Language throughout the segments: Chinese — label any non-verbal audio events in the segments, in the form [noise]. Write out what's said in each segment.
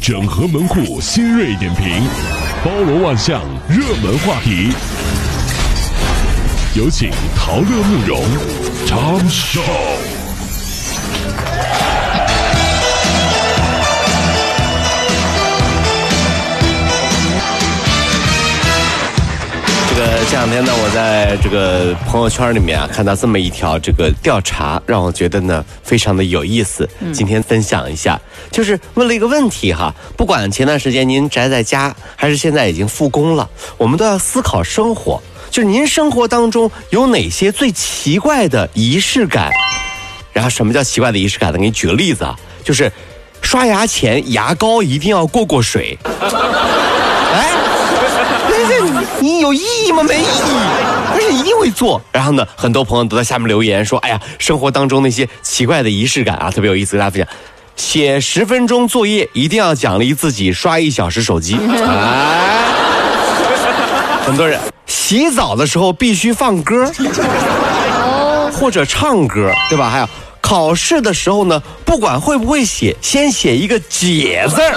整合门户新锐点评，包罗万象，热门话题。有请陶乐慕容长寿。这个这两天呢，我在这个朋友圈里面啊，看到这么一条这个调查，让我觉得呢非常的有意思。今天分享一下，就是问了一个问题哈，不管前段时间您宅在家，还是现在已经复工了，我们都要思考生活。就是您生活当中有哪些最奇怪的仪式感？然后什么叫奇怪的仪式感呢？给你举个例子啊，就是刷牙前牙膏一定要过过水。你你有意义吗？没意义，而且一定会做。然后呢，很多朋友都在下面留言说：“哎呀，生活当中那些奇怪的仪式感啊，特别有意思，跟大家分享。写十分钟作业一定要奖励自己刷一小时手机。哎，[laughs] 很多人洗澡的时候必须放歌，或者唱歌，对吧？还有考试的时候呢，不管会不会写，先写一个解字儿，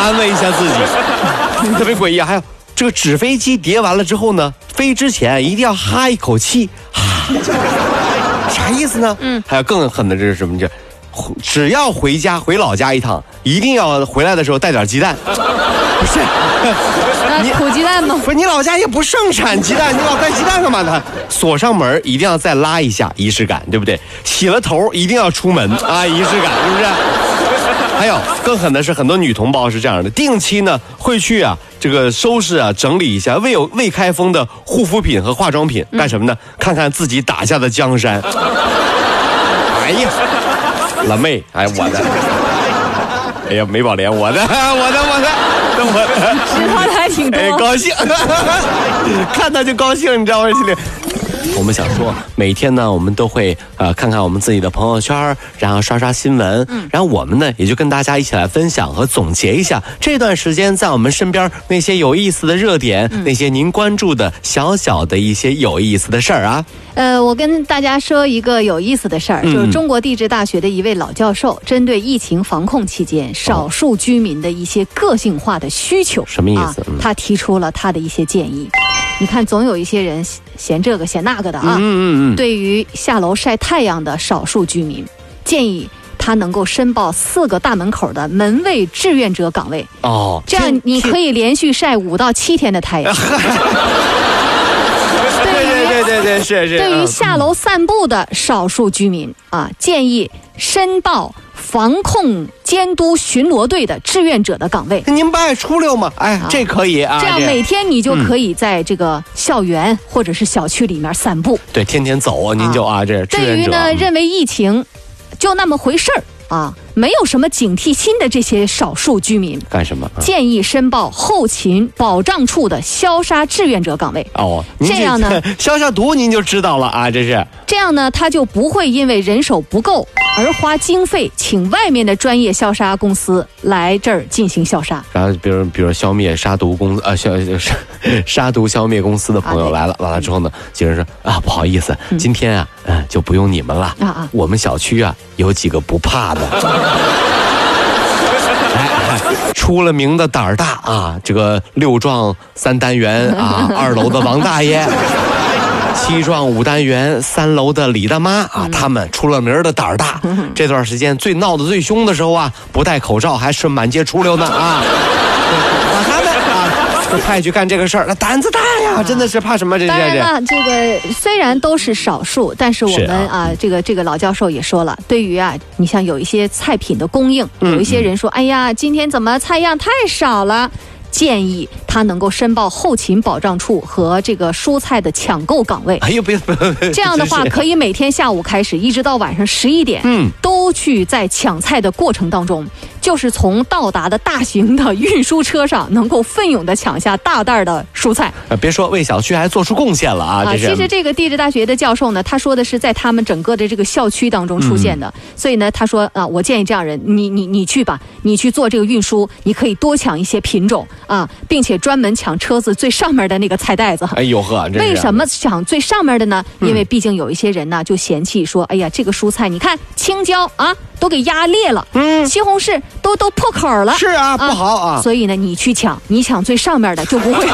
安慰一下自己，[laughs] 特别诡异啊。还有这个纸飞机叠完了之后呢，飞之前一定要哈一口气，哈，[laughs] 啥意思呢？嗯，还有更狠的这是什么？这只要回家回老家一趟，一定要回来的时候带点鸡蛋，[laughs] 不是。你土鸡蛋吗？不是你老家也不盛产鸡蛋，你老带鸡蛋干嘛呢？锁上门一定要再拉一下，仪式感，对不对？洗了头一定要出门啊，仪式感是不是？还有更狠的是，很多女同胞是这样的，定期呢会去啊这个收拾啊整理一下未有未开封的护肤品和化妆品，干什么呢？看看自己打下的江山。[laughs] 哎呀，老妹，哎我的，哎呀美宝莲，我的，我的，我的。我知道的还挺多，高兴，[laughs] 看他就高兴，你知道吗？我们想说，每天呢，我们都会呃看看我们自己的朋友圈，然后刷刷新闻，嗯，然后我们呢也就跟大家一起来分享和总结一下这段时间在我们身边那些有意思的热点，那些您关注的小小的一些有意思的事儿啊。呃，我跟大家说一个有意思的事儿，就是中国地质大学的一位老教授，针对疫情防控期间少数居民的一些个性化的需求，什么意思？他提出了他的一些建议。你看，总有一些人嫌这个嫌那个的啊。嗯嗯嗯。对于下楼晒太阳的少数居民，建议他能够申报四个大门口的门卫志愿者岗位。哦。这样你可以连续晒五到七天的太阳。[laughs] 对于下楼散步的少数居民啊，建议申报。防控监督巡逻队的志愿者的岗位，您不爱出溜吗？哎，这可以啊。这样每天你就可以在这个校园或者是小区里面散步。对，天天走啊，您就啊这。对于呢，认为疫情就那么回事儿。啊，没有什么警惕心的这些少数居民干什么？建议申报后勤保障处的消杀志愿者岗位。哦，这样呢，[laughs] 消消毒您就知道了啊，这是。这样呢，他就不会因为人手不够而花经费请外面的专业消杀公司来这儿进行消杀。然后，比如，比如消灭杀毒公啊消杀 [laughs] 杀毒消灭公司的朋友来了，完了之后呢，警人说啊，不好意思，今天啊，嗯，就不用你们了啊啊，我们小区啊有几个不怕的。[laughs] 出了名的胆儿大啊！这个六幢三单元啊，[laughs] 二楼的王大爷，七幢五单元三楼的李大妈啊，他们出了名的胆儿大。这段时间最闹得最凶的时候啊，不戴口罩还是满街出溜呢啊！就 [laughs] 派去干这个事儿，那胆子大呀，真的是怕什么？这当然了，这个虽然都是少数，但是我们啊，这个这个老教授也说了，对于啊，你像有一些菜品的供应，有一些人说，哎呀，今天怎么菜样太少了？建议他能够申报后勤保障处和这个蔬菜的抢购岗位。哎呦，别别别！这样的话，可以每天下午开始，一直到晚上十一点，嗯，都去在抢菜的过程当中。就是从到达的大型的运输车上，能够奋勇的抢下大袋的蔬菜。呃，别说为小区还做出贡献了啊！啊，其实这个地质大学的教授呢，他说的是在他们整个的这个校区当中出现的。所以呢，他说啊，我建议这样人，你你你去吧，你去做这个运输，你可以多抢一些品种啊，并且专门抢车子最上面的那个菜袋子。哎呦呵，为什么抢最上面的呢？因为毕竟有一些人呢就嫌弃说，哎呀，这个蔬菜你看青椒啊都给压裂了，嗯，西红柿都。都都破口了。是啊，不好啊。所以呢，你去抢，你抢最上面的就不会。[laughs]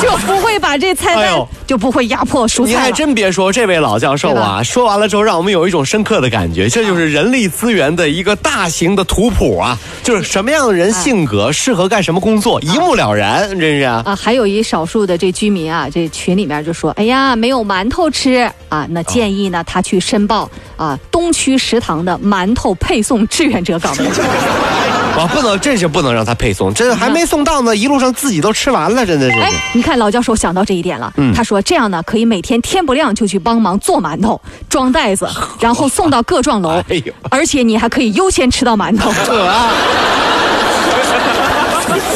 [laughs] 就不会把这菜单就不会压迫蔬菜。你还真别说，这位老教授啊，说完了之后，让我们有一种深刻的感觉，这就是人力资源的一个大型的图谱啊，就是什么样的人性格适合干什么工作，一目了然，真是啊。啊，还有一少数的这居民啊，这群里面就说，哎呀，没有馒头吃啊，那建议呢，他去申报啊，东区食堂的馒头配送志愿者岗位。[laughs] 我 [laughs] 不能，真是不能让他配送，这还没送到呢，一路上自己都吃完了，真的是。哎，你看老教授想到这一点了，他说这样呢，可以每天天不亮就去帮忙做馒头、装袋子，[laughs] 然后送到各幢楼，哎而且你还可以优先吃到馒头。[laughs]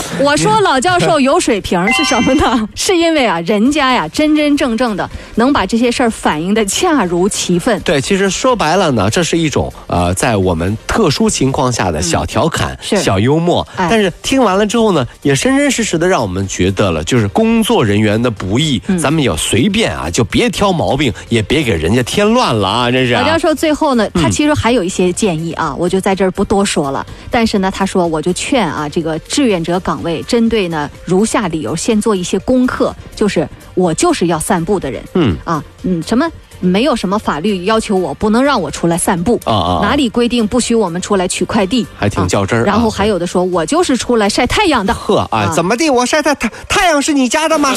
[laughs] 我说老教授有水平是什么呢？是因为啊，人家呀真真正正的能把这些事儿反映的恰如其分。对，其实说白了呢，这是一种呃，在我们特殊情况下的小调侃、小幽默。但是听完了之后呢，也真真实实的让我们觉得了，就是工作人员的不易。咱们要随便啊，就别挑毛病，也别给人家添乱了啊！这是。老教授最后呢，他其实还有一些建议啊，我就在这儿不多说了。但是呢，他说我就劝啊，这个志愿者岗。岗位针对呢，如下理由，先做一些功课，就是我就是要散步的人，嗯啊，嗯，什么没有什么法律要求我不能让我出来散步啊啊，哪里规定不许我们出来取快递？还挺较真儿。然后还有的说我就是出来晒太阳的，呵啊，怎么地？我晒太太太阳是你家的吗？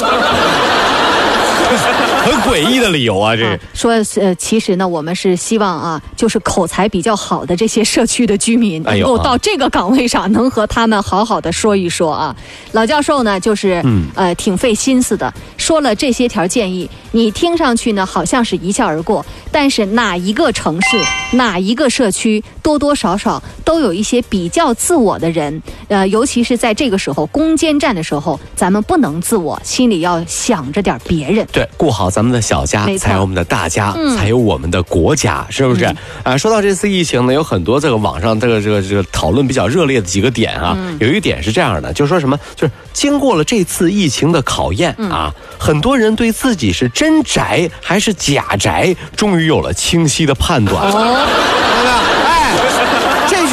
[laughs] 很诡异的理由啊！这说呃，其实呢，我们是希望啊，就是口才比较好的这些社区的居民能够到这个岗位上，能和他们好好的说一说啊。老教授呢，就是嗯呃挺费心思的，说了这些条建议，你听上去呢好像是一笑而过，但是哪一个城市、哪一个社区，多多少少都有一些比较自我的人，呃，尤其是在这个时候攻坚战的时候，咱们不能自我，心里要想着点别人。对，顾好咱们的小家，才有我们的大家，才有我们的国家，是不是？啊，说到这次疫情呢，有很多这个网上这个这个这个讨论比较热烈的几个点啊，有一点是这样的，就是说什么，就是经过了这次疫情的考验啊，很多人对自己是真宅还是假宅，终于有了清晰的判断。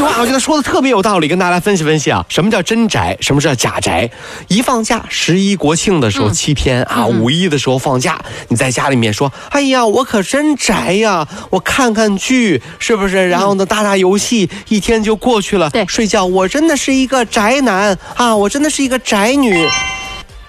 我觉得说的特别有道理，跟大家来分析分析啊，什么叫真宅，什么叫假宅？一放假，十一国庆的时候七天啊，五一的时候放假，你在家里面说，哎呀，我可真宅呀，我看看剧，是不是？然后呢，打打游戏，一天就过去了。对，睡觉，我真的是一个宅男啊，我真的是一个宅女。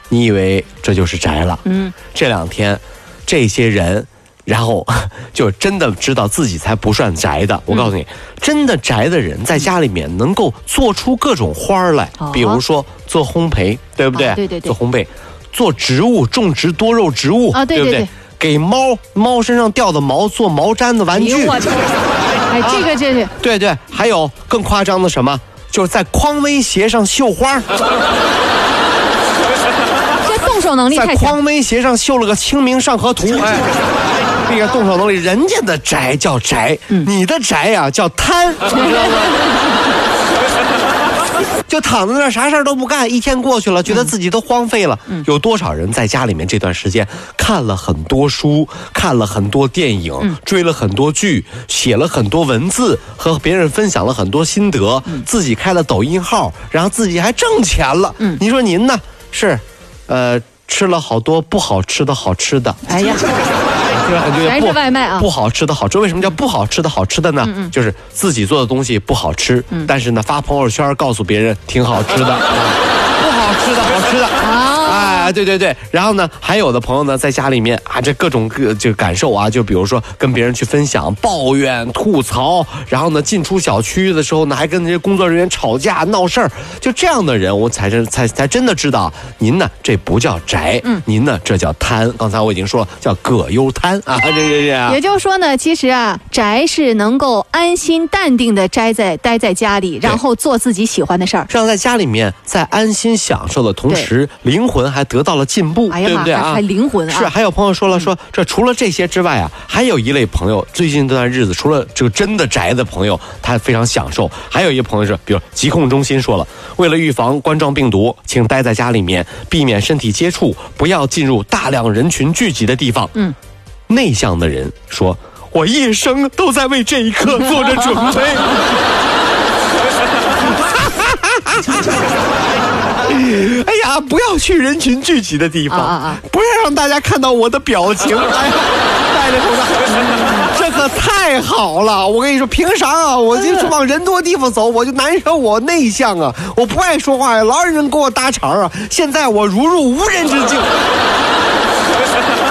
你以为这就是宅了？嗯，这两天，这些人。然后 [laughs] 就真的知道自己才不算宅的。我告诉你，真的宅的人在家里面能够做出各种花儿来，比如说做烘焙，对不对？对对对。做烘焙，做植物，种植多肉植物，啊，对不对？给猫猫身上掉的毛做毛毡的玩具。哎，[laughs] 这个这是。对对，还有更夸张的什么？就是在匡威鞋上绣花。[laughs] 这动手能力太强在匡威鞋上绣了个《清明上河图》。哎。[laughs] 这个动手能力，人家的宅叫宅，你的宅呀叫贪，知道吗？就躺在那儿啥事儿都不干，一天过去了，觉得自己都荒废了。有多少人在家里面这段时间看了很多书，看了很多电影，追了很多剧，写了很多文字，和别人分享了很多心得，自己开了抖音号，然后自己还挣钱了。您说您呢？是，呃，吃了好多不好吃的好吃的。哎呀。[laughs] 全是外卖啊！不好吃的好吃，为什么叫不好吃的好吃的呢？就是自己做的东西不好吃，但是呢发朋友圈告诉别人挺好吃的，[laughs] 不好吃的好吃的啊！哎，对对对，然后呢，还有的朋友呢在家里面啊，这各种各这个感受啊，就比如说跟别人去分享、抱怨、吐槽，然后呢进出小区的时候呢，还跟那些工作人员吵架闹事儿，就这样的人，我才真才才真的知道，您呢这不叫宅，嗯，您呢这叫贪。刚才我已经说了，叫葛优瘫啊，这这这。也就是说呢，其实啊，宅是能够安心淡定的宅在待在家里，然后做自己喜欢的事儿，让在家里面在安心享受的同时，灵魂。还得到了进步，对不对啊？还灵魂是。还有朋友说了，说这除了这些之外啊，还有一类朋友，最近这段日子，除了这个真的宅的朋友，他非常享受。还有一个朋友是，比如疾控中心说了，为了预防冠状病毒，请待在家里面，避免身体接触，不要进入大量人群聚集的地方。嗯，内向的人说，我一生都在为这一刻做着准备。[laughs] 不要去人群聚集的地方，啊啊啊不要让大家看到我的表情。[laughs] 哎呀，戴着口罩，[laughs] 这可太好了！我跟你说，凭啥啊，我就是往人多地方走，我就难受，我内向啊，我不爱说话呀，老有人跟我搭茬啊。现在我如入无人之境。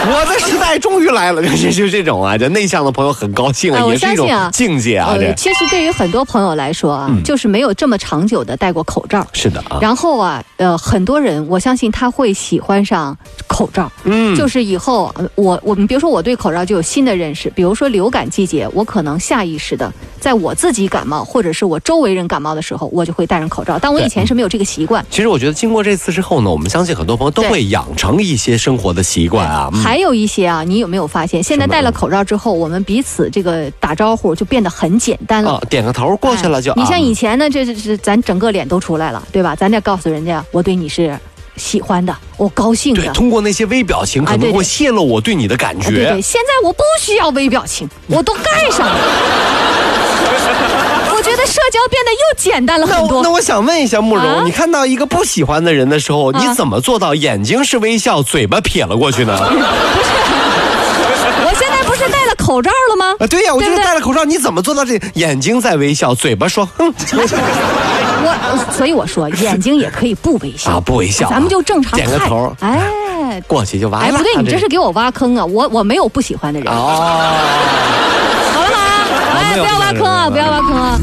[laughs] 我的时代终于来了，[laughs] 就就这种啊，这内向的朋友很高兴啊，也是一种啊。境界啊，其实对于很多朋友来说啊，就是没有这么长久的戴过口罩。是的啊。然后啊，呃，很多人我相信他会喜欢上口罩，嗯。就是以后呃我我们比如说我对口罩就有新的认识，比如说流感季节，我可能下意识的在我自己感冒或者是我周围人感冒的时候，我就会戴上口罩，但我以前是没有这个习惯。其实我觉得经过这次之后呢，我们相信很多朋友都会养成一些生活的习惯啊。嗯还有一些啊，你有没有发现，现在戴了口罩之后，我们彼此这个打招呼就变得很简单了。啊，点个头过去了就。哎你像啊以前呢，这这这咱整个脸都出来了，对吧？咱得告诉人家，我对你是喜欢的，我高兴对，的。通过那些微表情，可能会泄露我对你的感觉。啊对对，现在我不需要微表情，我都盖上了。[laughs] 我觉得社交变得又简单了很多。那我那我想问一下慕容，啊你看到一个不喜欢的人的时候，啊你怎么做到眼睛是微笑，嘴巴撇了过去呢？[laughs] 不是 [laughs] 我现在不是戴了口罩了吗？啊，对呀，我觉得对不对戴了口罩，你怎么做到这？眼睛在微笑，嘴巴说哼 [laughs] 我所以我说眼睛也可以不微笑啊，不微笑啊，咱们就正常点个头，哎。过去就完了。哎，不对，你这是给我挖坑啊！我我没有不喜欢的人，哦。好了吗？哎，没有不要挖坑啊！不要挖坑啊！